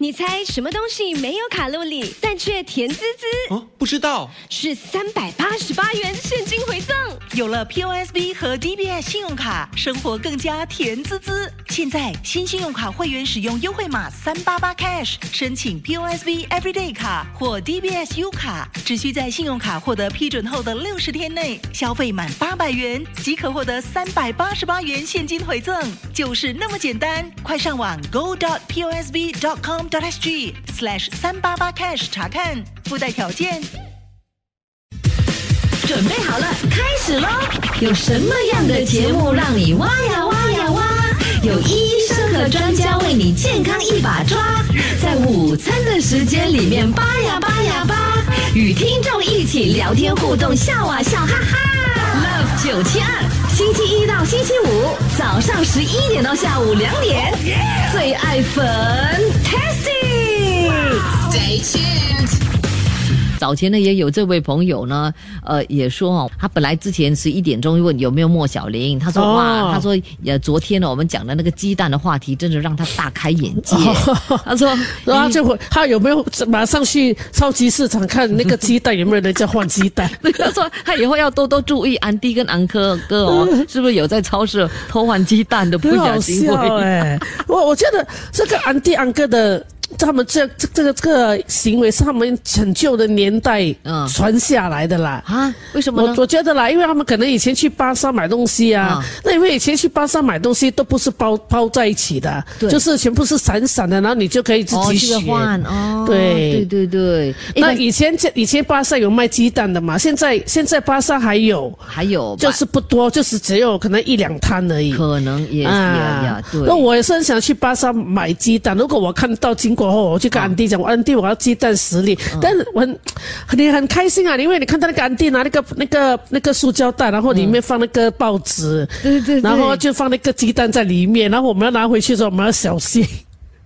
你猜什么东西没有卡路里，但却甜滋滋？哦，不知道。是三百八十八元现金回赠。有了 POSB 和 DBS 信用卡，生活更加甜滋滋。现在新信用卡会员使用优惠码三八八 cash 申请 POSB Everyday 卡或 DBS U 卡，只需在信用卡获得批准后的六十天内消费满八百元，即可获得三百八十八元现金回赠，就是那么简单。快上网 go dot POSB dot com。Dot sg slash 三八八 cash 查看附带条件。准备好了，开始喽！有什么样的节目让你挖呀挖呀挖？有医生和专家为你健康一把抓，在午餐的时间里面扒呀扒呀扒，与听众一起聊天互动，笑啊笑，哈哈！Love 九七二，星期一到星期五早上十一点到下午两点，最爱粉，Tess。早前呢，也有这位朋友呢，呃，也说哦，他本来之前十一点钟问有没有莫小玲，他说哇，他说呃，昨天呢，我们讲的那个鸡蛋的话题，真的让他大开眼界。他说，然后就会他有没有马上去超级市场看那个鸡蛋有没有人在换鸡蛋？他说他以后要多多注意安迪跟安科哥哦，是不是有在超市偷换鸡蛋的不小心？哎，我我觉得这个安迪安哥的。他们这这这个这个行为是他们很旧的年代传下来的啦啊？为什么？我我觉得啦，因为他们可能以前去巴萨买东西啊，那因为以前去巴萨买东西都不是包包在一起的，就是全部是散散的，然后你就可以自己选。哦，对对对对。那以前这以前巴萨有卖鸡蛋的嘛？现在现在巴萨还有还有，就是不多，就是只有可能一两摊而已。可能也啊，对。那我也是很想去巴萨买鸡蛋，如果我看到经。过后，我就跟安迪讲，我安迪我要鸡蛋十粒，但是我很你很开心啊，因为你看到那个安迪拿那个那个那个塑胶袋，然后里面放那个报纸，对对，然后就放那个鸡蛋在里面，然后我们要拿回去的时候，我们要小心。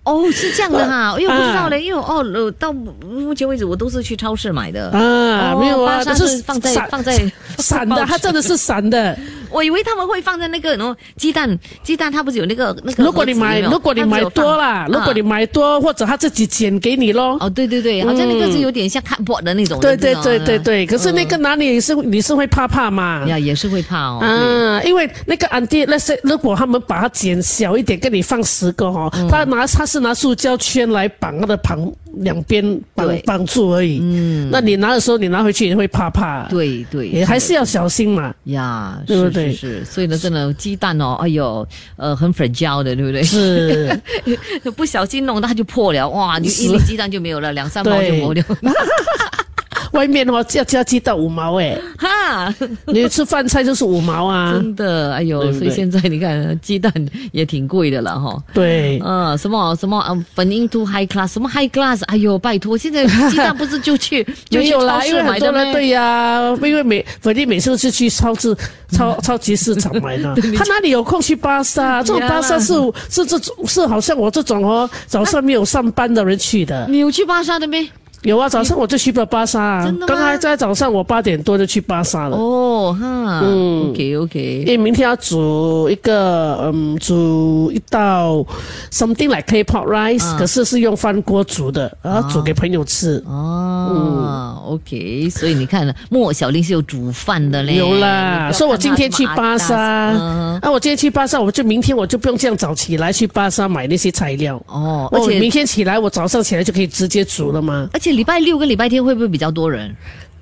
哦，是这样的哈，因为不知道嘞，因为哦，到目前为止我都是去超市买的啊，没有啊，它是放在放在散的，它真的是散的。我以为他们会放在那个然后鸡蛋，鸡蛋它不是有那个那个？如果你买，如果你买多啦，如果你买多，或者他自己剪给你咯。哦，对对对，好像那个是有点像看薄的那种。对对对对对，可是那个哪里是你是会怕怕嘛？呀，也是会怕哦。嗯，因为那个安迪那些，如果他们把它剪小一点，给你放十个哈，他拿他是拿塑胶圈来绑它的旁两边绑绑住而已。嗯，那你拿的时候，你拿回去也会怕怕。对对，也还是要小心嘛。呀，对不对？是，所以呢，真的鸡蛋哦，哎呦，呃，很粉胶的，对不对？是，不小心弄它就破了，哇，你一粒鸡蛋就没有了，两三毛就没了。外面的话要加鸡蛋五毛哎，哈，你吃饭菜就是五毛啊，真的，哎呦，所以现在你看鸡蛋也挺贵的了哈。对，嗯，什么什么嗯，粉 into high class，什么 high class，哎呦，拜托，现在鸡蛋不是就去 就去超市买的吗？对呀，因为每粉丽每次都是去超市超超级市场买的，他哪里有空去巴萨？这种巴萨是是这种是好像我这种哦，早上没有上班的人去的。你有去巴萨的没？有啊，早上我就去了巴沙。真的刚才在早上，我八点多就去巴沙了。哦，哈，嗯，OK OK。因为明天要煮一个，嗯，煮一道 something like K-pop rice，可是是用饭锅煮的，然后煮给朋友吃。哦，OK。所以你看，莫小玲是有煮饭的嘞。有啦，所以我今天去巴沙。啊，我今天去巴沙，我就明天我就不用这样早起来去巴沙买那些材料。哦，而且明天起来，我早上起来就可以直接煮了吗？而且。礼拜六跟礼拜天会不会比较多人？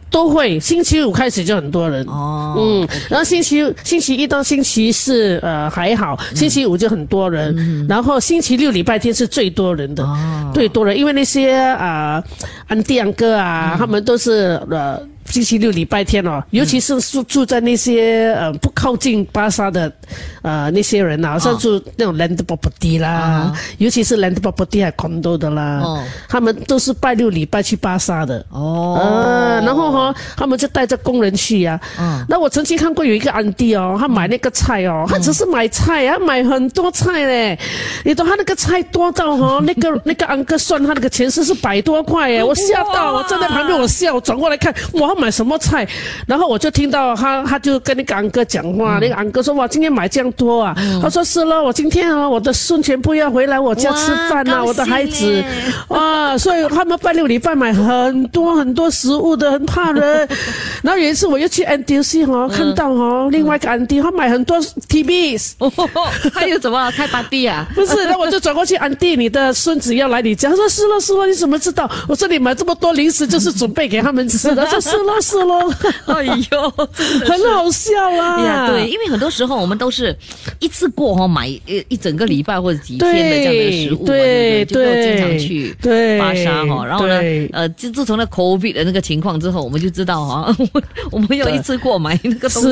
都会，星期五开始就很多人哦。嗯，然后星期星期一到星期四呃还好，星期五就很多人，然后星期六礼拜天是最多人的，最多人，因为那些啊安迪安哥啊，他们都是呃。星期六、礼拜天哦，尤其是住住在那些呃不靠近巴萨的，呃那些人呐，像住那种 land property 啦，尤其是 land property 还 condo 的啦，他们都是拜六礼拜去巴萨的。哦，呃，然后哈，他们就带着工人去呀。那我曾经看过有一个安迪哦，他买那个菜哦，他只是买菜啊，买很多菜嘞，你懂他那个菜多到哈，那个那个安哥算他那个钱是是百多块哎，我吓到，我站在旁边我笑，转过来看，哇。买什么菜？然后我就听到他，他就跟那个安哥讲话，那个安哥说哇，今天买这样多啊？他说是了，我今天啊，我的孙全部要回来我家吃饭呐，我的孩子，哇，所以他们拜六礼拜买很多很多食物的，很怕人。然后有一次我又去 NDC 哈，看到哦，另外一个安迪他买很多 TBs，他又怎么开 party 啊？不是，那我就转过去，安迪，你的孙子要来你家，他说是了是了，你怎么知道？我说你买这么多零食就是准备给他们吃的，他说是了是了，哎呦，很好笑啊！呀，对，因为很多时候我们都是一次过哈，买一一整个礼拜或者几天的这样的食物嘛，对不对？就经常去巴沙哈，然后呢，呃，自自从那 COVID 的那个情况之后，我们就知道哈，我们要一次过买那个东西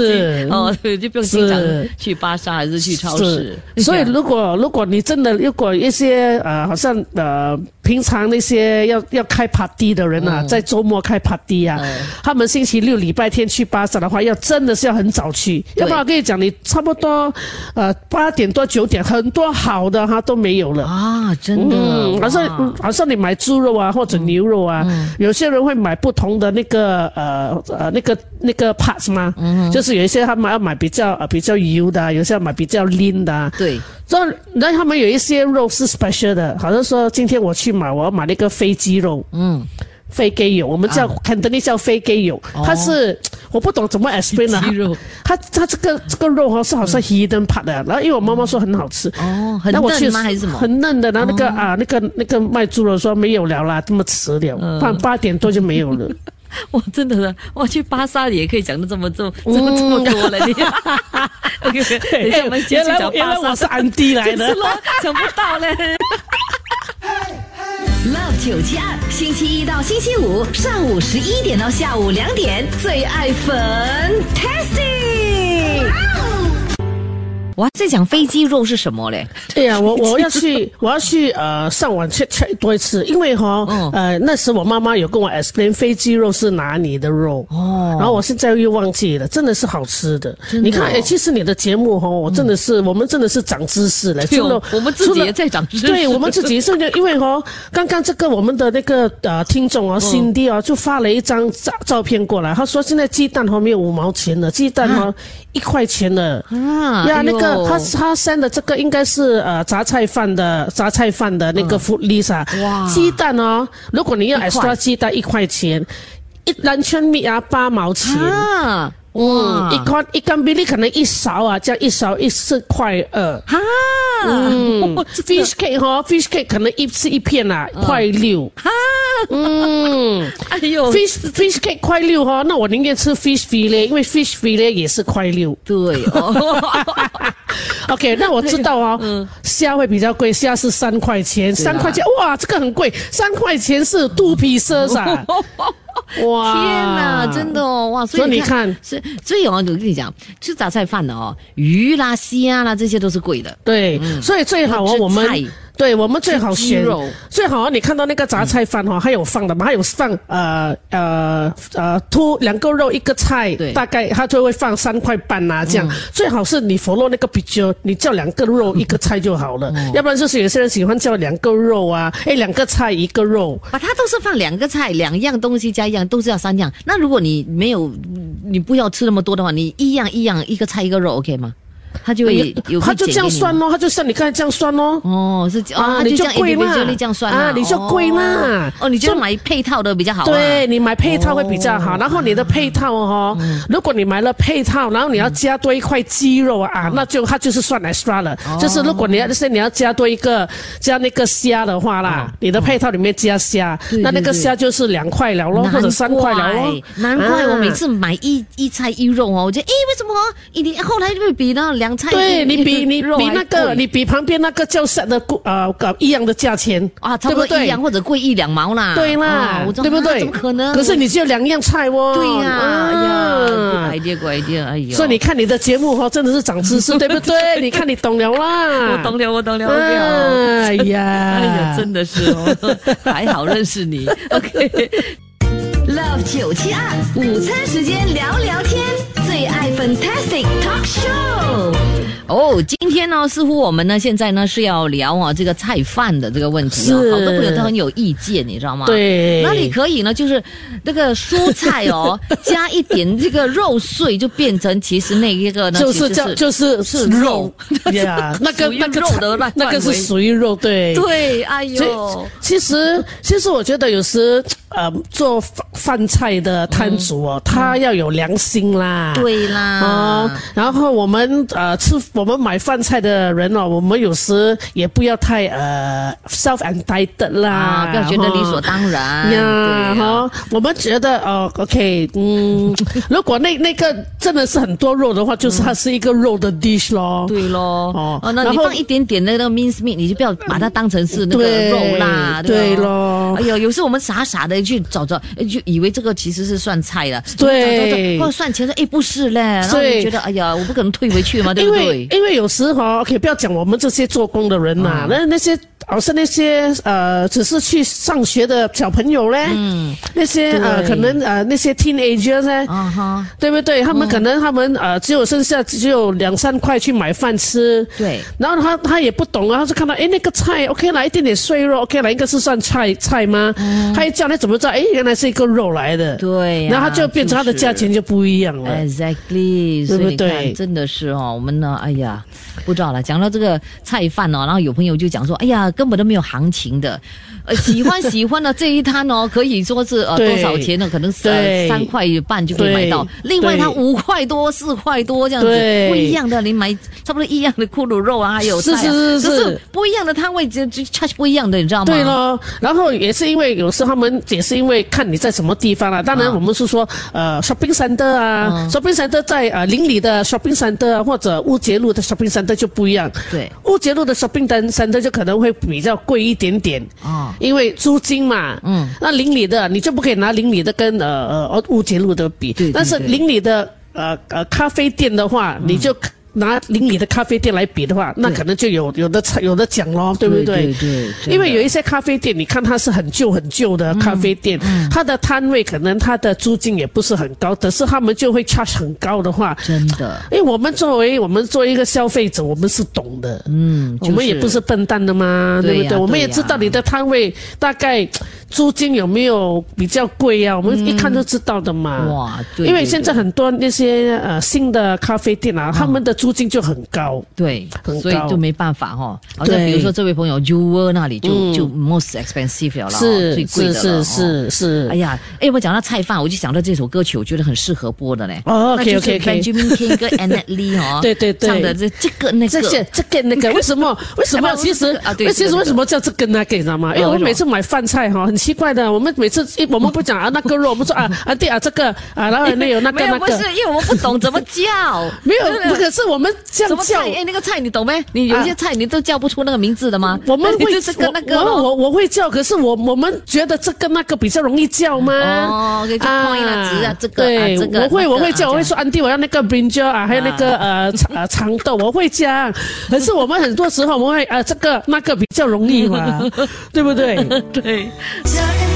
哦，对，就不用经常去巴沙还是去超市。所以如果如果你真的如果一些呃，好像呃。平常那些要要开 party 的人啊，在周末开 party 啊，他们星期六、礼拜天去巴萨的话，要真的是要很早去。要不然我跟你讲，你差不多呃八点多九点，很多好的哈都没有了啊，真的。嗯，好像好像你买猪肉啊或者牛肉啊，有些人会买不同的那个呃呃那个那个 parts 吗？嗯，就是有一些他们要买比较呃比较油的，有些要买比较 lean 的。对。这那他们有一些肉是 special 的，好像说今天我去买，我要买那个飞鸡肉，嗯，飞鸡肉，我们叫肯德基叫飞鸡肉，它是我不懂怎么 explain 的，它它这个这个肉哈是好像 hidden part 的，然后因为我妈妈说很好吃，哦，很嫩吗？还是什么？很嫩的，然后那个啊那个那个卖猪肉说没有了啦，这么迟了，八八点多就没有了。我真的呢，我去巴萨也可以讲的这么这这么这么多了，你。OK，哎，我们继续讲巴沙。我是安迪来的，想不到嘞。Love 九七二，星期一到星期五上午十一点到下午两点，最爱粉 Tasty。我在讲飞机肉是什么嘞？对呀，我 我要去，我要去呃上网 check check 多一次，因为哈呃那时我妈妈有跟我 explain 飞机肉是哪里的肉哦，然后我现在又忘记了，真的是好吃的。你看，哎，其实你的节目哈，我真的是我们真的是长知识了，除了我们自己也在长知识，对我们自己甚至因为哈，刚刚这个我们的那个呃听众啊，新弟啊，就发了一张照照片过来，他说现在鸡蛋哈没有五毛钱了，鸡蛋哈一块钱了。啊，呀那个。他他生的这个应该是呃杂菜饭的杂菜饭的那个福利莎，哇，鸡蛋哦，如果你要 extra 鸡蛋一块钱，一篮圈米啊八毛钱，嗯，一块一根比例可能一勺啊，这样一勺一四块二，哈，嗯，fish cake 哈，fish cake 可能一次一片啊，块六，哈。嗯，哎呦，fish fish cake 块六哈，那我宁愿吃 fish fillet，因为 fish fillet 也是块六。对。哦 OK，那我知道哦，虾会比较贵，虾是三块钱，三块钱，哇，这个很贵，三块钱是肚皮奢噻。哇，天哪，真的哦，哇，所以你看，是所以哦，我跟你讲，吃杂菜饭的哦，鱼啦、虾啦，这些都是贵的。对，所以最好哦，我们。对我们最好选，最好你看到那个杂菜饭哈，还有放的嘛，还有放呃呃呃，突两个肉一个菜，大概他就会放三块半呐，这样。最好是你佛罗那个比较，你叫两个肉一个菜就好了，要不然就是有些人喜欢叫两个肉啊，哎两个菜一个肉，啊它都是放两个菜两样东西加一样都是要三样，那如果你没有你不要吃那么多的话，你一样一样一个菜一个肉 OK 吗？他就会有，他就这样算咯，他就像你刚才这样算咯。哦，是哦，你就贵嘛，这样算啊，你就贵嘛。哦，你就买配套的比较好。对你买配套会比较好，然后你的配套哦，如果你买了配套，然后你要加多一块鸡肉啊，那就他就是算 extra 了。就是如果你要就是你要加多一个加那个虾的话啦，你的配套里面加虾，那那个虾就是两块了咯，或者三块了咯。难怪我每次买一一菜一肉哦，我觉得诶，为什么一点后来就会比那。凉菜，对你比你比那个，你比旁边那个叫啥的贵啊，搞一样的价钱啊，差不多一样或者贵一两毛啦，对啦，对不对？怎么可能？可是你只有两样菜哦。对呀，哎呀，乖点乖点，哎呦！所以你看你的节目哈，真的是长知识，对不对？你看你懂了啦，我懂了，我懂了，哎呀，哎呀，真的是哦，还好认识你。OK，Love 九七二午餐时间聊聊天。最爱 Fantastic Talk Show。哦，今天呢，似乎我们呢现在呢是要聊啊这个菜饭的这个问题哦，好多朋友都很有意见，你知道吗？。对，哪里可以呢？就是那个蔬菜哦，加一点这个肉碎，就变成其实那一个呢，就是叫就是是肉肉 呀，那个那个肉的那那个是属于肉，对。对，哎呦，其实，其实我觉得有时，呃，做饭饭菜的摊主哦，他要有良心啦。。对啦，哦，然后我们呃吃我们买饭菜的人哦，我们有时也不要太呃 self entitled 啦，啊，不要觉得理所哈当然呀，哈，我们觉得哦，OK，嗯，如果那那个真的是很多肉的话，就是它是一个肉的 dish 咯。对咯，哦哦，那你放一点点的那个 mince meat，你就不要把它当成是那个肉啦，对咯。咯哎呦，有时我们傻傻的去找找，哎就以为这个其实是算菜了，对或者算钱说，哎不是嘞，然后对你觉得，哎呀，我不可能退回去嘛，对不对？因为有时哈，OK，不要讲我们这些做工的人呐、那、那些好像那些呃，只是去上学的小朋友嘞，嗯，那些呃，可能呃那些 teenagers 呢。啊哈，对不对？他们可能他们呃只有剩下只有两三块去买饭吃，对然后他他也不懂啊，他就看到哎那个菜 OK 来一点点碎肉 OK 来应该是算菜菜吗？他一叫你怎么知道？哎原来是一个肉来的，对呀然后他就变成它的价钱就不一样了。Exactly，对不对，真的是哦，我们呢，哎呀，不知道了。讲到这个菜饭哦，然后有朋友就讲说，哎呀，根本都没有行情的，呃，喜欢喜欢的这一摊哦，可以说是呃多少钱呢？可能是三块半就可以买到，另外它五块多、四块多这样子，不一样的，你买差不多一样的骷髅肉啊，还有是是是是。是不一样的摊位就就 charge 不一样的，你知道吗？对咯，然后也是因为有时候他们也是因为看你在什么地方啊。当然，我们是说呃 shopping center 啊、s h o p p i n g center 在呃邻里的 shopping center 啊或者乌节路的 shopping center 就不一样。对。乌节路的 shopping center 就可能会比较贵一点点。哦因为租金嘛。嗯，那邻里的你就不可以拿邻里的跟呃呃乌节路的比，对对但是邻里的呃呃咖啡店的话，你就。拿邻里的咖啡店来比的话，那可能就有有的有的讲咯，对不对？对对对因为有一些咖啡店，你看它是很旧很旧的咖啡店，嗯它的摊位可能它的租金也不是很高，可是他们就会 charge 很高的话，真的，因为我们作为我们作为一个消费者，我们是懂的，嗯，我们也不是笨蛋的嘛，对不对？我们也知道你的摊位大概租金有没有比较贵啊，我们一看就知道的嘛。哇，对因为现在很多那些呃新的咖啡店啊，他们的租金就很高。对很高，所以就没办法哈、好像对。比如说这位朋友 u r 那里就、嗯。就 most expensive 了啦，是最贵是的了是是是是，哎呀，哎，我讲到菜饭，我就想到这首歌曲，我觉得很适合播的嘞。哦那就是 OK，OK，OK Benjamin King 跟 Annette Lee 哦，对对对。唱的这这个那个，这些这个那个，为什么为什么？其实啊对其实为什么叫这个那个，你知道吗？因为我每次买饭菜哈，很奇怪的，我们每次一我们不讲啊那个肉，我们说啊啊对啊这个啊，然后那有那个那个，不是，因为我们不懂怎么叫，没有，不可是我们这样叫。哎，那个菜你懂没？你有些菜你都叫不出那个名字的吗？我们会 这个那个我咯我我会叫，可是我我们觉得这个那个比较容易叫吗？哦就 point 啊指啊这个啊对，这个我会我会叫，啊我会说安迪，我要那个 brinjal 啊，还有那个呃长呃长豆，我会讲。可是我们很多时候我们会啊这个那个比较容易嘛，对不对？对。这个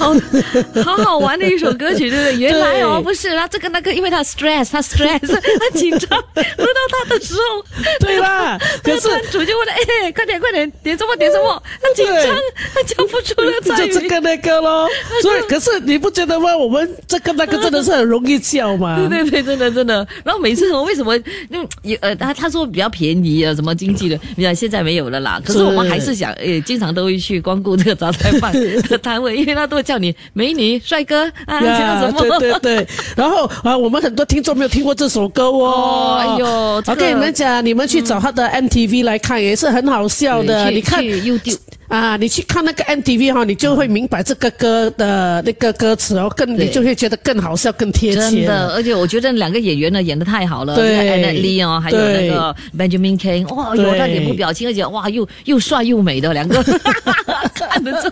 个。好好玩的一首歌曲，对不对？原来哦，不是他这个那个，因为他 stress，他 stress，他紧张，轮到他的时候，对啦，可是那个摊主就问了，哎，快点快点，点什么点什么？他紧张，他叫不出那个。就这个那个咯。所以，可是你不觉得吗？我们这个那个真的是很容易叫嘛。对对对，真的真的。然后每次我为什么那也呃，他他说比较便宜啊，什么经济的，你看现在没有了啦。可是是我们还是想，呃，经常都会去光顾这个杂菜饭的摊位，因为他都会叫你美女、帅哥啊，叫什么？对对对，然后啊，我们很多听众没有听过这首歌哦。哦哎呦这个我跟你们讲，你们去找他的 MTV 来看，也是很好笑的。你看 YouTube 啊，你去看那个 MTV 哈，你就会明白这个歌的那个歌词哦，更你就会觉得更好笑、更贴切。真的，而且我觉得两个演员呢演的太好了，对这个 Annette Lee 哦，还有那个 Benjamin King，哇，有对他脸部表情，而且哇，又又帅又美的两个，看得出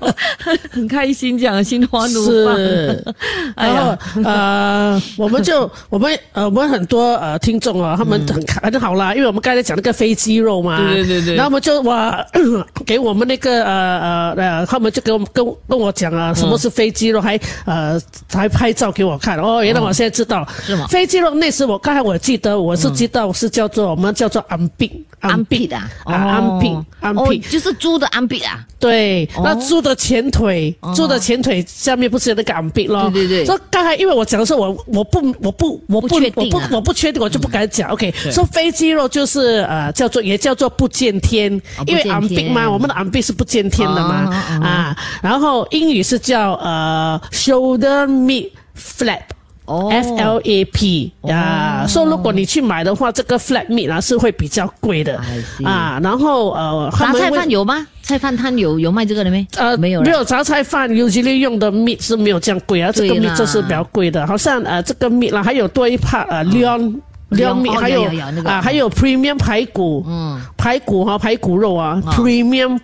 很开心，这样心花怒放。是，哎然后呀，呃，我们就 我们呃，我们很多呃听众啊，他们很很好啦，因为我们刚才讲那个飞机肉嘛，对对对对。然后我们就哇，给我们那个呃呃呃，他们就跟我跟跟我讲啊，什么是非肌肉，还呃还拍照给我看。哦，原来我现在知道。是吗？非肌肉那时我刚才我记得我是知道是叫做我们叫做安病安必的。啊，啊安病安哦病，就是猪的安必啊，对，哦。那猪的前腿，猪的前腿下面不是有那个昂壁咯？对对对。说刚才因为我讲的时候，我我不我不我不我不我不确定，我就不敢讲。OK，说非肌肉就是呃叫做也叫做不见天，因为昂壁天。嘛，我们的昂壁是不见天的嘛哦哦哦啊。然后英语是叫呃 shoulder meat flap。哦 F L A P 呀，说如果你去买的话，这个 flat meat 啊是会比较贵的啊。然后呃，他杂菜饭有吗？菜饭摊有有卖这个的没？呃，没有没有杂菜饭，usually 用的 meat 是没有这样贵啊，这个 meat 就是比较贵的，好像呃这个 meat 啦，还有多一 part 呃 leon。leon meat 哦还有啊，还有 premium 排骨，嗯，排骨哈，排骨肉啊，premium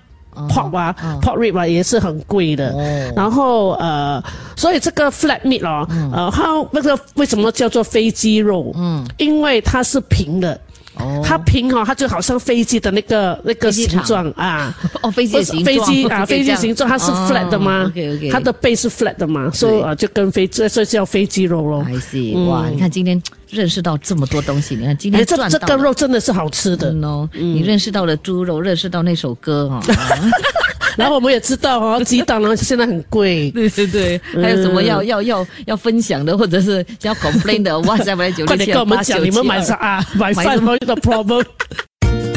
pork 啊，pork rib 啊，也是很贵的。然后呃，所以这个 flat meat 哦，呃，它那个为什么叫做飞机肉？嗯，因为它是平的。它平哈、它就好像飞机的那个那个形状啊，哦，飞机形状，飞机啊，飞机形状它是 flat 的吗？？OK OK，它的背是 flat 的嘛，所以啊就跟飞这所以叫飞机肉咯。I see，哇，你看今天认识到这么多东西，你看今哎，天这这个赚到了。肉真的是好吃的。嗯哦，你认识到了猪肉，认识到那首歌哈，然后我们也知道哦，鸡蛋呢现在很贵。对对对，还有什么要要要要分享的，或者是要 complain 的，哇塞，来九快点六七跟我们讲，你们买啥啊？买买什么饭会遇到 problem。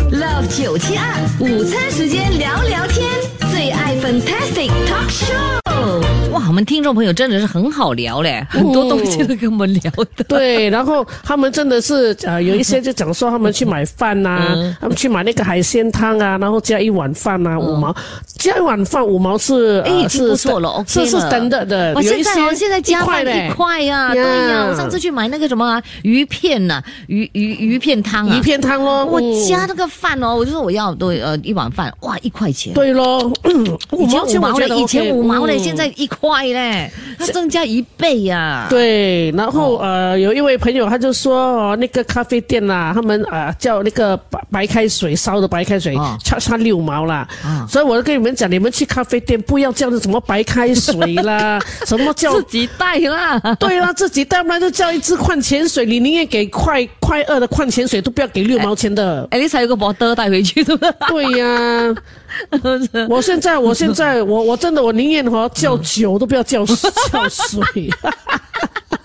Love 九七二午餐时间聊聊天，最爱 Fantastic Talk Show。哇，我们听众朋友真的是很好聊嘞，很多东西都跟我们聊的。对，然后他们真的是呃，有一些就讲说他们去买饭呐、嗯。他们去买那个海鲜汤啊，然后加一碗饭呐、五毛，加一碗饭五毛是哎，已经不错了，OK 是是了。standard 的，哇，有一些现在哦，现在加饭嘞。一块呀，对呀。我上次去买那个什么啊鱼片呐，鱼鱼鱼片汤啊，鱼片汤哦，我嗯。加那个饭哦，我就说我要对呃一碗饭，哇一块钱。对喽，五以前五毛嘞，钱我觉得以前五毛嘞，嗯。现在一块嘞，它增加一倍呀。，对，然后、呃，有一位朋友他就说哦，那个咖啡店啦，他们呃叫那个白白开水烧的白开水哦，差差六毛啦。啊所以我就跟你们讲，你们去咖啡店不要叫那什么白开水啦，什么叫自己带啦。对啦，自己带不然就叫一支矿泉水，你宁愿给快快二的矿泉水，都不要给六毛钱的。哎，你才有个保德带回去，对不对？对呀、我现在我现在我我真的我宁愿哈叫酒都不要叫叫水。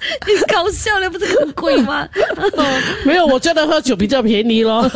你搞笑了，不是很贵吗？没有，我觉得喝酒比较便宜咯。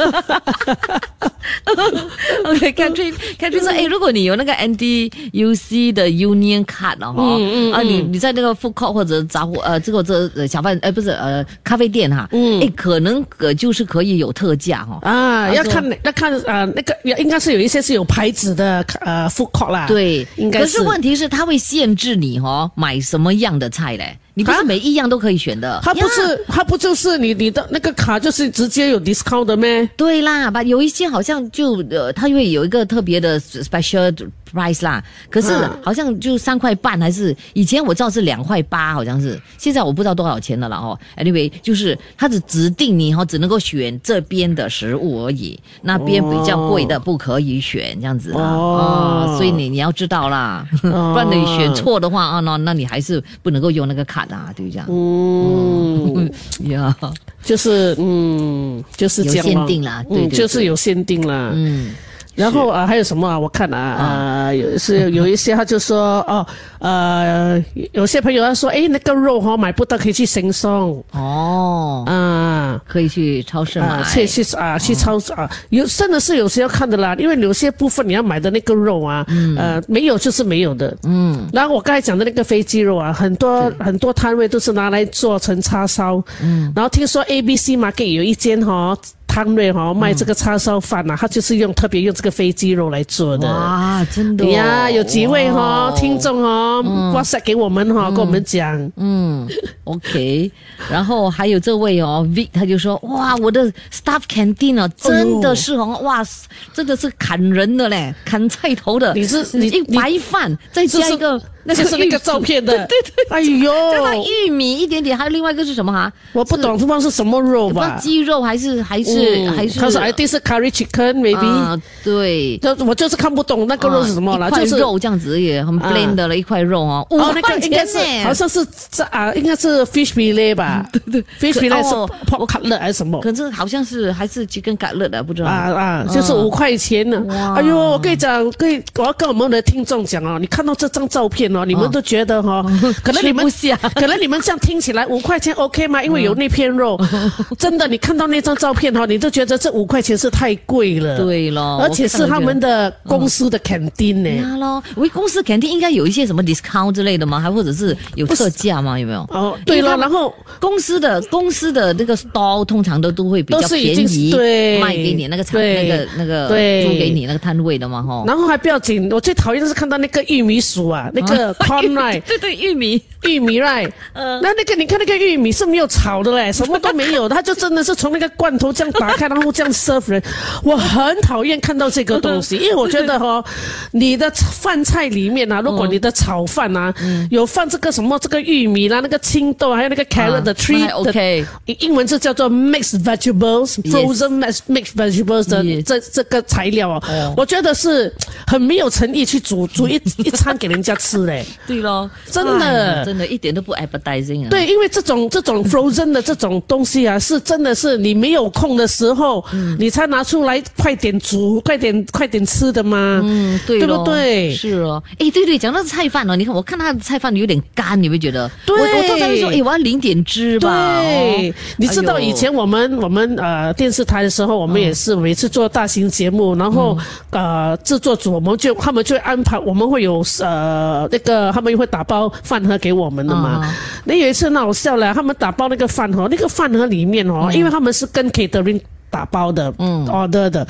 OK，看追看追说，哎，如果你有那个 NDUC 的 Union Card 了哈，嗯啊，你你在那个 food court 或者杂货呃这个这呃小贩呃不是呃咖啡店哈，嗯，哎，可能呃就是可以有特价哈。啊，要看要看呃那个应该是有一些是有牌子的呃 food court 啦。对，应该可是问题是，它会限制你哦，买什么样的菜嘞？你不是啊每一样都可以选的。它不是它不就是你你的那个卡就是直接有 discount 的咩？对啦，把，有一些好像就呃，它会有一个特别的 special price 啦，可是嗯好像就三块半，还是以前我知道是两块八，好像是，现在我不知道多少钱了啦哦。Anyway，就是它只指定你哈、哦，只能够选这边的食物而已，那边比较贵的不可以选，这样子啊。哦哦，所以你你要知道啦，哦不然你选错的话啊，那那你还是不能够用那个卡的啊，对这样？嗯，呀，就是嗯就是这样咯有限定啦对就是有限定啦。嗯。然后啊、还有什么啊？我看啊，啊，有是有一些他就说哦，呃，有些朋友他说，哎，那个肉哈、买不到，可以去行送哦，啊。可以去超市买。啊，去去啊，去超市啊，有真的是有时要看的啦，因为有些部分你要买的那个肉啊，呃，没有就是没有的，嗯。然后我刚才讲的那个飞机肉啊，很多很多摊位都是拿来做成叉烧，嗯。然后听说 A B C Market 有一间哈、摊位哈、卖这个叉烧饭啊，他就是用特别用这个飞机肉来做的。哇，真的、哦、呀，有几位哈、哇。听众哈、WhatsApp 给我们哈、跟我们讲，嗯，OK，然后还有这位哦，Vic 他就说，哇，我的 staff canteen 哦，真的是哦，哇，真的是砍人的嘞，砍菜头的，你是你一你白饭再加一个那就是那个照片的，对对，哎呦，这个玉米一点点，还有另外一个是什么哈？我不懂，不知道是什么肉吧？鸡肉还是还是还是？它是 I think 是 curry chicken maybe，啊，对。就我就是看不懂那个肉是什么了，就是肉这样子也很啊 blend 的了一块肉哦，五哦，那块个应该是好像是这啊，应该是 fish fillet 吧？对对，fish fillet 是哦 pork cutlet 还是什么？可是好像是还是鸡跟橄乐的，不知道啊啊，就是五块钱呢。哇哎呦，我跟你讲，跟你我要跟我们的听众讲哦，你看到这张照片哦，你们都觉得哈，可能你们可能你们这样听起来五块钱 OK 吗？因为有那片肉，真的，你看到那张照片哈，你都觉得这五块钱是太贵了。。对咯，而且是他们的公司的肯定呢。那咯，喂，公司肯定应该有一些什么 discount 之类的吗？还或者是有特价吗？有没有？哦，对了，然后公司的公司的那个 store 通常都都会比较便宜，对卖给你那个厂那个那个对租给你那个摊位的嘛哈。然后还不要紧，我最讨厌的是看到那个玉米薯啊，那个 corn right。对对，玉米。玉米 right，那那个你看那个玉米是没有炒的嘞，什么都没有，它就真的是从那个罐头这样打开，然后这样 serve 人。我很讨厌看到这个东西，因为我觉得哈、你的饭菜里面啊，如果你的炒饭啊，有放这个什么这个玉米啦、那个青豆，还有那个 carrot 的啊 tree 那还的 OK 英文字叫做 mixed vegetables，frozen mixed mixed vegetables 的这这个材料哦。哦，我觉得是很没有诚意去煮煮一一餐给人家吃嘞。对。咯，真的。真的一点都不 appetizing 啊。对，因为这种这种 frozen 的这种东西啊，是真的是你没有空的时候，你才拿出来快点煮、快点快点吃的嘛。嗯，对对不对？是哦，哎，对对，讲到菜饭哦，你看我看他的菜饭有点干，你会觉得？对。我我通常会说，哎，我要淋点汁吧。对。哦，你知道以前我们我们呃电视台的时候，我们也是每次做大型节目，然后呃制作组我们就他们就会安排，我们会有呃那个他们会打包饭盒给我们的嘛。啊。那有一次很好笑了，他们打包那个饭盒，那个饭盒里面哦，因为他们是跟 catering 打包的，嗯，order 的，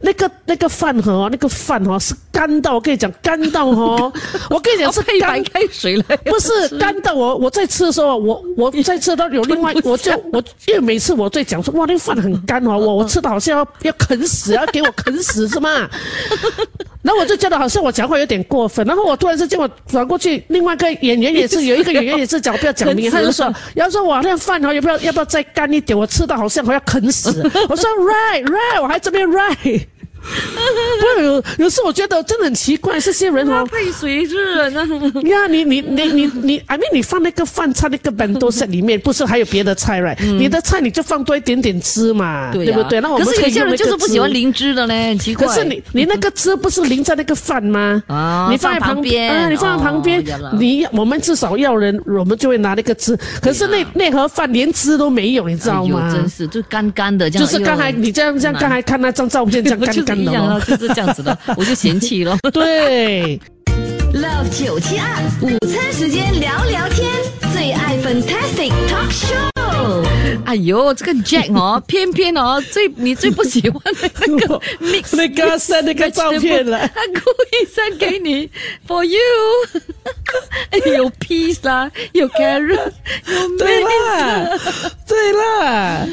那个那个饭盒哦，那个饭盒是干到，我跟你讲干到哦，我跟你讲是配干白开水来，不是干到我，我在吃的时候，我我在吃到有另外，我就我因为每次我在讲说，哇，那个饭很干哦，我 我吃的好像要要啃死，要给我啃死是吗？然后我就觉得好像我讲话有点过分，然后我突然之间我转过去，另外一个演员也是有一个演员也是讲不要讲名，他就说，要说我那饭好，要不要要不要再干一点？我吃到好像我要啃死。我说 right right，我还这边 right。不有有时候我觉得真的很奇怪，这些人哦，配谁是那 呀，你你你你你，I mean，你放那个饭菜那个本多 set 里面，不是还有别的菜 right？、你的菜你就放多一点点汁嘛，对,、不对？那我们可是有些人就是不喜欢。淋汁的嘞，很奇怪。可是你你那个汁不是淋在那个饭吗？啊你放在旁边啊，你放在旁边哦，你我们至少要人，我们就会拿那个汁。可是那那盒饭连汁都没有，你知道吗？真是就干干的这样。就是刚才哎你这样这样，刚才看那张照片这样 干干干的一样哦啊，。就是这样子的，我就嫌弃了。对。Love 九七二午餐时间聊聊天，最爱 Fantastic Talk Show。哎呦，这个 Jack 哦，偏偏哦，最你最不喜欢的那个 mix 那个 send 那个照片了。他故意 send 给你 for you，哎 有 peas 啦，有 carrot，有对啦，对啦，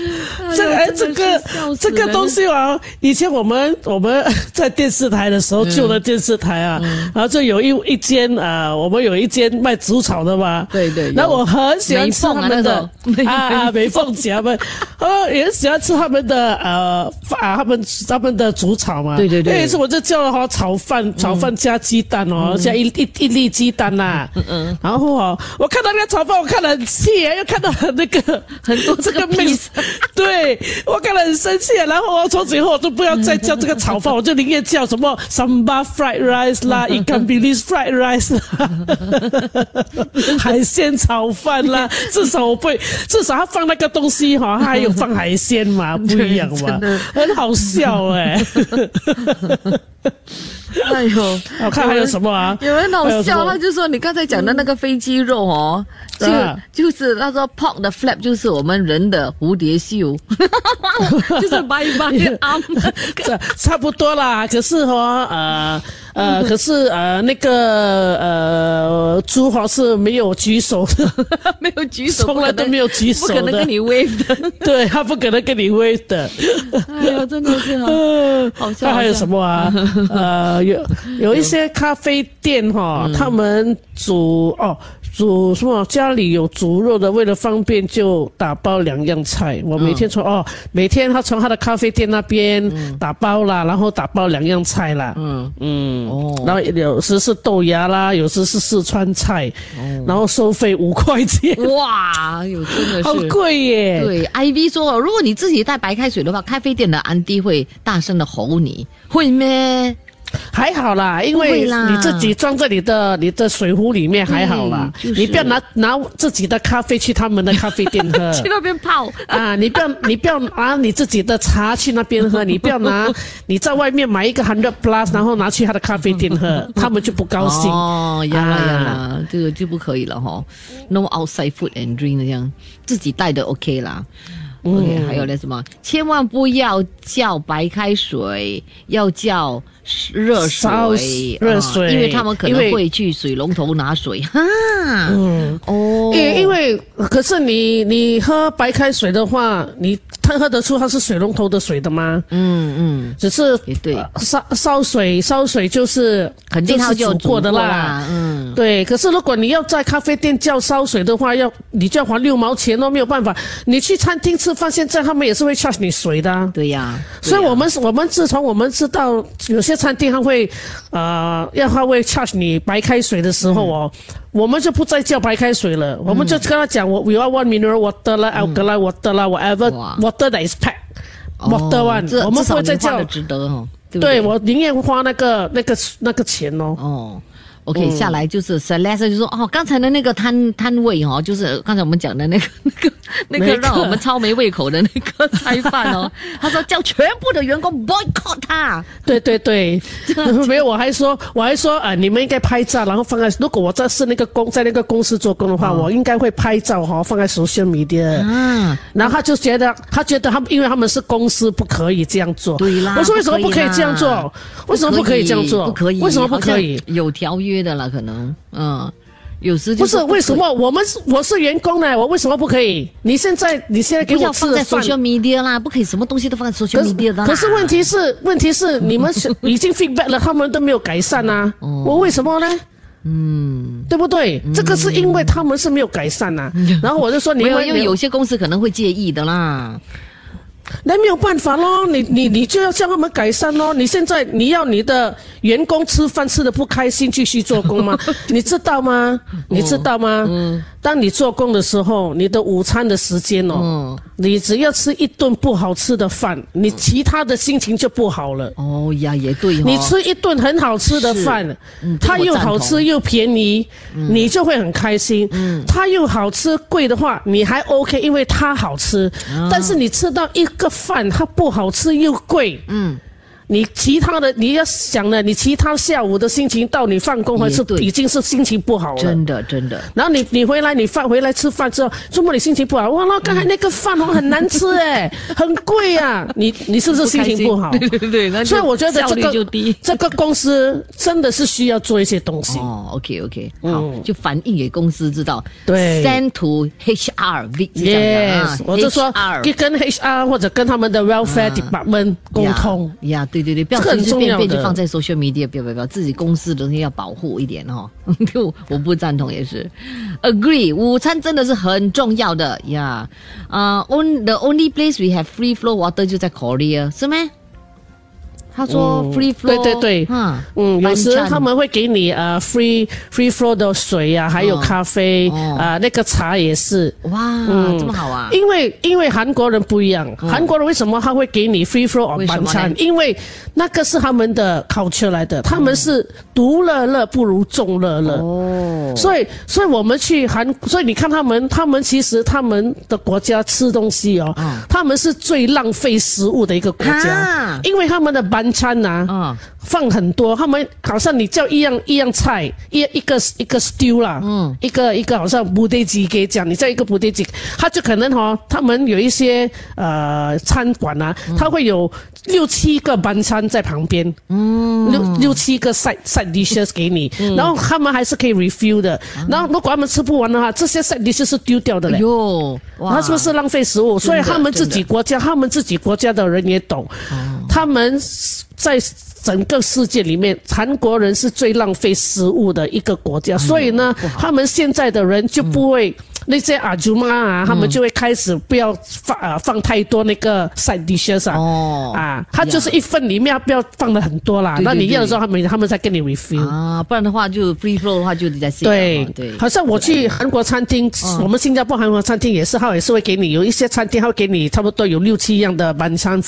这个哎，这个这个东西哦，以前我们我们在电视台的时候，旧的电视台啊，然后就有一一间啊，我们有一间卖竹草的嘛，对对有。然后我很喜欢吃他们的美凤啊那种啊啊，美凤姐他们，哦，也喜欢吃他们的呃啊，他们他们的竹草嘛，对对对。那一次我就叫了哈炒饭，炒饭加鸡蛋哦，加一一一粒鸡蛋呐，嗯嗯，然后哦，我看到那个炒饭，我看了很气，又看到那个很多这个 mix，对我看了很生气啊，然后我从此以后我都不要再叫这个炒饭，我就宁愿叫什么 samba fried rice 啦，ikan bilis fried rice 啦，海鲜炒饭啦，至少我不会，至少他放那个东西哈，他还有放海鲜嘛，不一样嘛，很好笑哎、哎呦，我看还有什么啊？有人好笑，他就说你刚才讲的那个飞机肉哦，就啊就是他说 pork 的 flap 就是我们人的蝴蝶袖，就是白白的 arm，这差不多啦。可是哈、呃呃，可是呃那个呃猪哈是没有举手的，没有举手，从来都没有举手的，不可能跟你 wave 的。对他不可能跟你 wave 的。哎呦，真的是好笑。他还有什么啊？呃，有有一些咖啡店哈，他们煮哦。煮什么？家里有煮肉的，为了方便就打包两样菜。我每天从哦，每天他从他的咖啡店那边打包啦，然后打包两样菜啦。嗯嗯哦，然后有时是豆芽啦，有时是四川菜，然后收费五块钱。哇，有真的是好贵耶！对，IV 说，如果你自己带白开水的话，咖啡店的安迪会大声的吼你，会咩？还好啦，因为你自己装在你的你的水壶里面还好啦。你不要拿拿自己的咖啡去他们的咖啡店喝，去那边泡啊！你不要你不要拿你自己的茶去那边喝，你不要拿你在外面买一个 hundred plus，然后拿去他的咖啡店喝，他们就不高兴。哦，呀啦呀啦，这个就不可以了哈。No outside food and drink 这样，自己带的 OK 啦。OK，还有那什么，千万不要叫白开水，要叫。热水，热水，因为他们可能会去水龙头拿水哈。嗯，哦，因因为可是你你喝白开水的话，你他喝得出它是水龙头的水的吗？嗯嗯，只是对烧烧水烧水就是肯定它就煮过的啦。嗯，对。可是如果你要在咖啡店叫烧水的话，要你就要还六毛钱都没有办法。你去餐厅吃饭，现在他们也是会 charge 你水的。对呀，所以我们我们自从我们知道有些。餐厅他会，呃，要他会 charge 你白开水的时候哦，我们就不再叫白开水了，我们就跟他讲，我 we are one mineral water 啦，alkaline water 啦，whatever water that is packed water one，我们不会再叫，值得哦，对我宁愿花那个那个那个钱哦。哦。OK，下来就是 Celeste 就说哦，刚才的那个摊摊位哦，就是刚才我们讲的那个 那个那个让我们超没胃口的那个菜饭哦。他说叫全部的员工 boycott 他。对对对，没有，我还说我还说啊，你们应该拍照，然后放在如果我这是那个公在那个公司做工的话，我应该会拍照哈，放在 social media。嗯，然后他就觉得他觉得他们因为他们是公司不可以这样做。对啦，我说为什么不可以这样做？为什么不可以这样做？不可以？为什么不可以？有条约。约的了，可能嗯，有时不是为什么我们是我是员工呢？我为什么不可以？你现在你现在给我放在 social media 啦，不可以什么东西都放在 social media 的。可是问题是问题是你们已经 feedback 了，他们都没有改善呐。我为什么呢？嗯，对不对？这个是因为他们是没有改善呐。然后我就说，你们因为有些公司可能会介意的啦。那没有办法喽，你你你就要向他们改善喽。你现在你要你的员工吃饭吃的不开心，继续做工吗？你知道吗？你知道吗？当你做工的时候，你的午餐的时间哦，你只要吃一顿不好吃的饭，你其他的心情就不好了。哦呀，也对。你吃一顿很好吃的饭，它又好吃又便宜，你就会很开心。它又好吃贵的话，你还 OK，因为它好吃。但是你吃到一个饭，它不好吃又贵。嗯。你其他的你要想了，你其他下午的心情到你放工还是已经是心情不好了。真的真的。然后你你回来你饭回来吃饭之后，周末你心情不好，哇，那刚才那个饭哦很难吃哎，很贵呀，你 你是不是心情不好？对对 对，所以我觉得这个这个公司真的是需要做一些东西。哦，OK OK，好，就反映给公司知道。对，send to HRV。Yes，我就说跟 HR 或者跟他们的 welfare department 沟通。呀。对对对，不要随随便便就放在 social media，不要不要不要，自己公司的东西要保护一点哦。就我不赞同也是，agree。午餐真的是很重要的呀。啊，on the only place we have free flow water 就在 Korea，是吗？他说 free flow，对对对，嗯。嗯，有时他们会给你呃 free free flow 的水呀，还有咖啡啊，那个茶也是。哇，嗯。这么好啊！因为因为韩国人不一样，韩国人为什么他会给你 free flow 晚餐？因为那个是他们的 culture 来的，他们是独乐乐不如众乐乐。哦，所以所以我们去韩，所以你看他们，他们其实他们的国家吃东西哦，他们是最浪费食物的一个国家，因为他们的班。餐呐，放很多，他们好像你叫一样一样菜，一一个一个 stew 啦，嗯，一个一个好像布袋鸡给讲，你叫一个布袋鸡，他就可能哈、他们有一些呃餐馆啊，他会有六七个班餐在旁边，嗯，六六七个 side side dishes 给你，然后他们还是可以 refill 的，然后如果他们吃不完的话，这些 side dishes 是丢掉的嘞。哟，哇。他是不是浪费食物？所以他们自己国家，他们自己国家的人也懂，他们在整个世界里面，韩国人是最浪费食物的一个国家，所以呢，他们现在的人就不会。那些阿舅妈啊，他们就会开始不要放啊放太多那个 side dishes 啊，哦啊，他就是一份里面不要放的很多啦。那你要的时候，他们他们再跟你 refill。啊，不然的话就 free flow 的话就你在线对对，好像我去韩国餐厅，我们新加坡韩国餐厅也是，他也是会给你有一些餐厅，他会给你差不多有六七样的晚餐，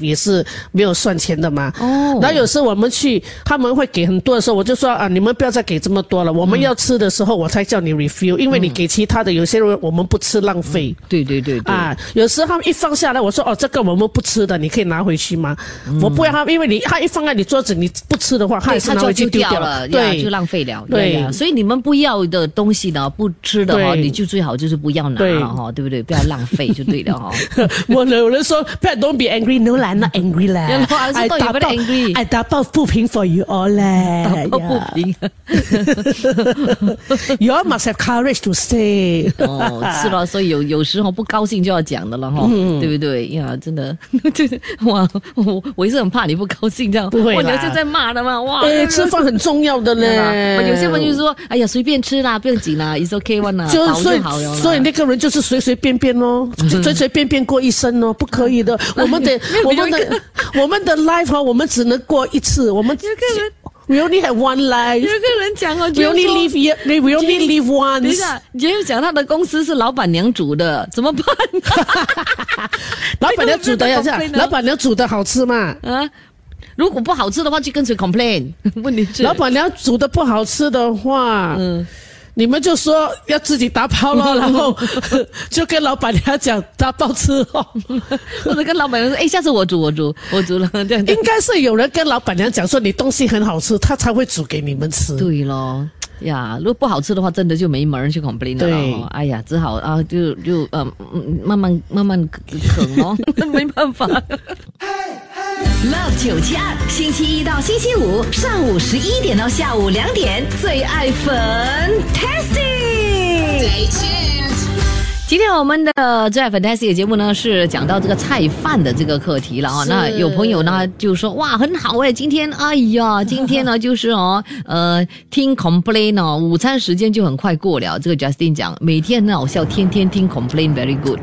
也是没有算钱的嘛。哦然后有时候我们去，他们会给很多的时候，我就说啊，你们不要再给这么多了，我们要吃的时候我才叫你 refill，因为你给其他的有些人我们不吃浪费。对对对对，啊，有时候他们一放下来，我说哦，这个我们不吃的，你可以拿回去吗？我不要他，因为你他一放在你桌子，你不吃的话，他对，也是拿回去丢丢掉了，呀对，就浪费了。对呀呀所以你们不要的东西呢，不吃的哈，对你就最好就是不要拿了哈，对不对？不要浪费就对了哈。我有人说，Pat don't be angry, no 啦，not angry 啦。Yeah, I were very angry. I 打抱不平 for you all 啦。打抱不平。You all must have courage to say。哦，是了，所以有有时候不高兴就要讲的了哈，嗯对不对？呀，真的，就是哇，我我也是很怕你不高兴这样，不会啦我留下在骂的嘛，哇。哎，吃饭很重要的嘞。有些朋友就说，哎呀，随便吃啦，不用紧啦，is okay one 啦，饱就所以就好了啦。所以那个人就是随随便便哦，随随便便过一生哦，不可以的。我们得我们的我们的 life 哦，我们只能过一次，我们有个人 we only have one 有 life。有个人讲哦，We 就 only live here. We only live 等一 once. 下，杰又讲他的公司是老板娘煮的，怎么办？老板娘煮的呀，这样 老板娘煮的好吃嘛？啊，如果不好吃的话，就跟谁 complain？问题是老板娘煮的不好吃的话，嗯你们就说要自己打包了，然后 就跟老板娘讲打包吃哦。或者跟老板娘说，哎，下次我煮，我煮，我煮了，这样应该是有人跟老板娘讲说你东西很好吃，他才会煮给你们吃。对咯。呀，如果不好吃的话，真的就没门儿去 complain 了对哦。哎呀，只好啊，就就呃，嗯慢慢慢慢啃哦，没办法。Love 九七二，星期一到星期五上午十一点到下午两点，最爱粉 Tasty。今天我们的最爱 fantasy 的节目呢，是讲到这个菜饭的这个课题了啊。那有朋友呢就说哇很好哎，今天哎呀，今天呢就是哦呃听 complain 哦，午餐时间就很快过了。这个 Justin 讲每天很好笑，天天听 complain very good。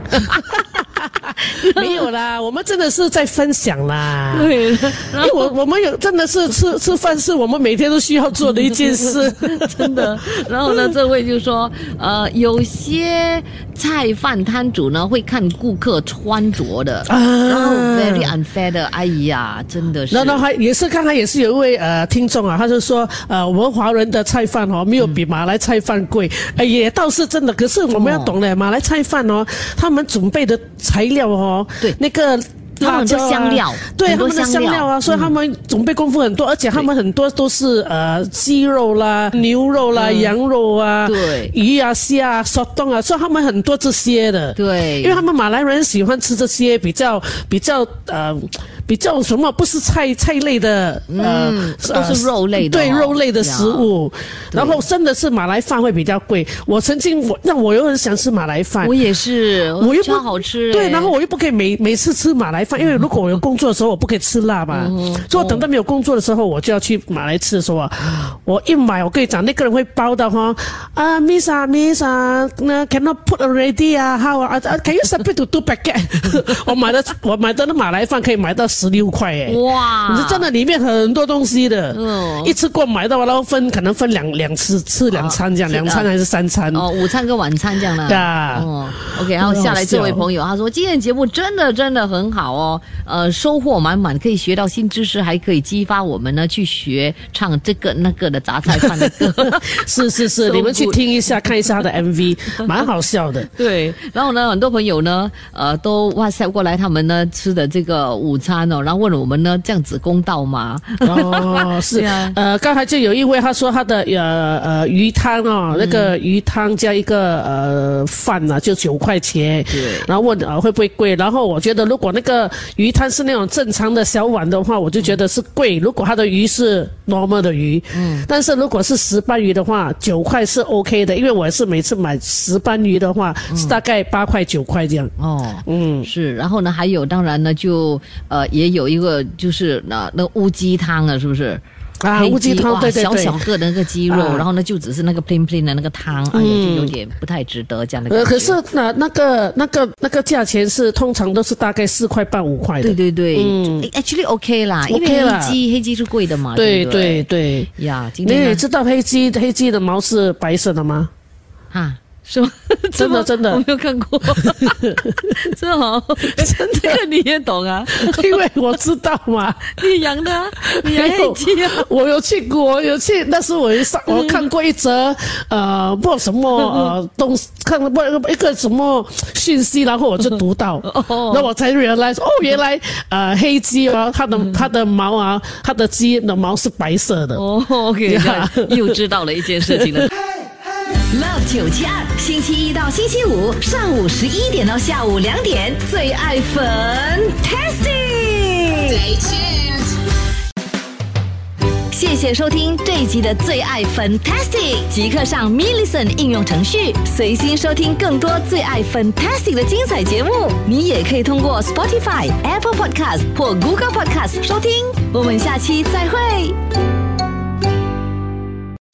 没有啦，我们真的是在分享啦。对，因为我我们有真的是吃吃饭是我们每天都需要做的一件事。真的。然后呢，这位就说，呃，有些菜饭摊主呢会看顾客穿着的，啊然后 very unfair 的，哎呀，真的是。然后还也是刚才也是有一位呃听众啊，他就说呃我们华人的菜饭哦没有比马来菜饭贵，呃也倒是真的。可是我们要懂嘞，马来菜饭哦，他们准备的材料哦，对。那个。他们很多辣椒啊香料对他们的香料。啊，所以他们准备功夫很多，而且他们很多都是呃鸡肉啦、牛肉啦、羊肉啊、对。鱼啊、虾啊、烧冻啊，所以他们很多这些的。对。因为他们马来人喜欢吃这些比较比较呃比较什么不是菜菜类的呃、嗯都是肉类的对哦肉类的食物，然后真的是马来饭会比较贵。我曾经我那我又很想吃马来饭。我。也是，我又不好吃、对，哎然后我又不可以每每次吃马来饭，因为如果我有工作的时候，我不可以吃辣嘛，嗯所以我等到没有工作的时候，我就要去马来吃的时候啊，我一买，我跟你讲，那个人会包的哈，啊，Miss 啊，Miss 啊，那 cannot put already 啊，how 啊啊，can you separate to two packet？我买的我买的那马来饭可以买到十六块哎，哇，你是真的里面很多东西的，嗯一次过买到，然后分可能分两两次吃两餐这样，两餐还是三餐？哦，午餐跟晚餐这样的。对啊哦，OK，然后下来这位朋友他说，今天节目真的真的很好哦，呃，收获满满，可以学到新知识，还可以激发我们呢去学唱这个那个的杂菜饭的歌。是是是，你们去听一下，看一下他的 MV，蛮好笑的。对，然后呢，很多朋友呢，呃，都 WhatsApp 过来他们呢吃的这个午餐然后问我们呢，这样子公道吗？哦，是 啊呃，刚才就有一位他说他的呃呃鱼汤哦，那个鱼汤加一个呃饭啊，就九块钱。对然后问啊会不会贵？然后我觉得如果那个鱼汤是那种正常的小碗的话，我就觉得是贵。如果他的鱼是 normal 的鱼，嗯，但是如果是石斑鱼的话，九块是 OK 的，因为我是每次买石斑鱼的话是大概八块九块这样。哦，嗯，是，然后呢，还有当然呢，就呃也有一个就是那那乌鸡汤啊，是不是？啊，乌鸡汤哇对对对，小小个的那个鸡肉，啊。然后呢就只是那个 plain plain 的那个汤，哎呀，就有点不太值得这样的感呃，可是那那个那个那个价钱是通常都是大概四块半五块的。对对对，嗯。嗯，actually OK 啦，因为黑鸡黑鸡是贵的嘛，对对对，呀，今你天你也知道黑鸡黑鸡的毛是白色的吗？哈。是吗？真的真的。我没有看过，真的好，这个你也懂啊？因为我知道嘛，你养的啊，你养黑鸡啊？我有去过，有去，但是我有上我看过一则呃，不什么呃东西，看不一个什么讯息，然后我就读到，哦。那我才 realize 哦，原来呃黑鸡啊，它的它的毛啊，它的鸡的毛是白色的。哦，OK，呀又知道了一件事情了。Love 九七二，星期一到星期五上午十一点到下午两点，最爱粉 Tasty。谢谢收听这一集的最爱 Fantastic，即刻上 m i l l i c e n t 应用程序，随心收听更多最爱 Fantastic 的精彩节目。你也可以通过 Spotify、Apple Podcast 或 Google Podcast 收听。我们下期再会。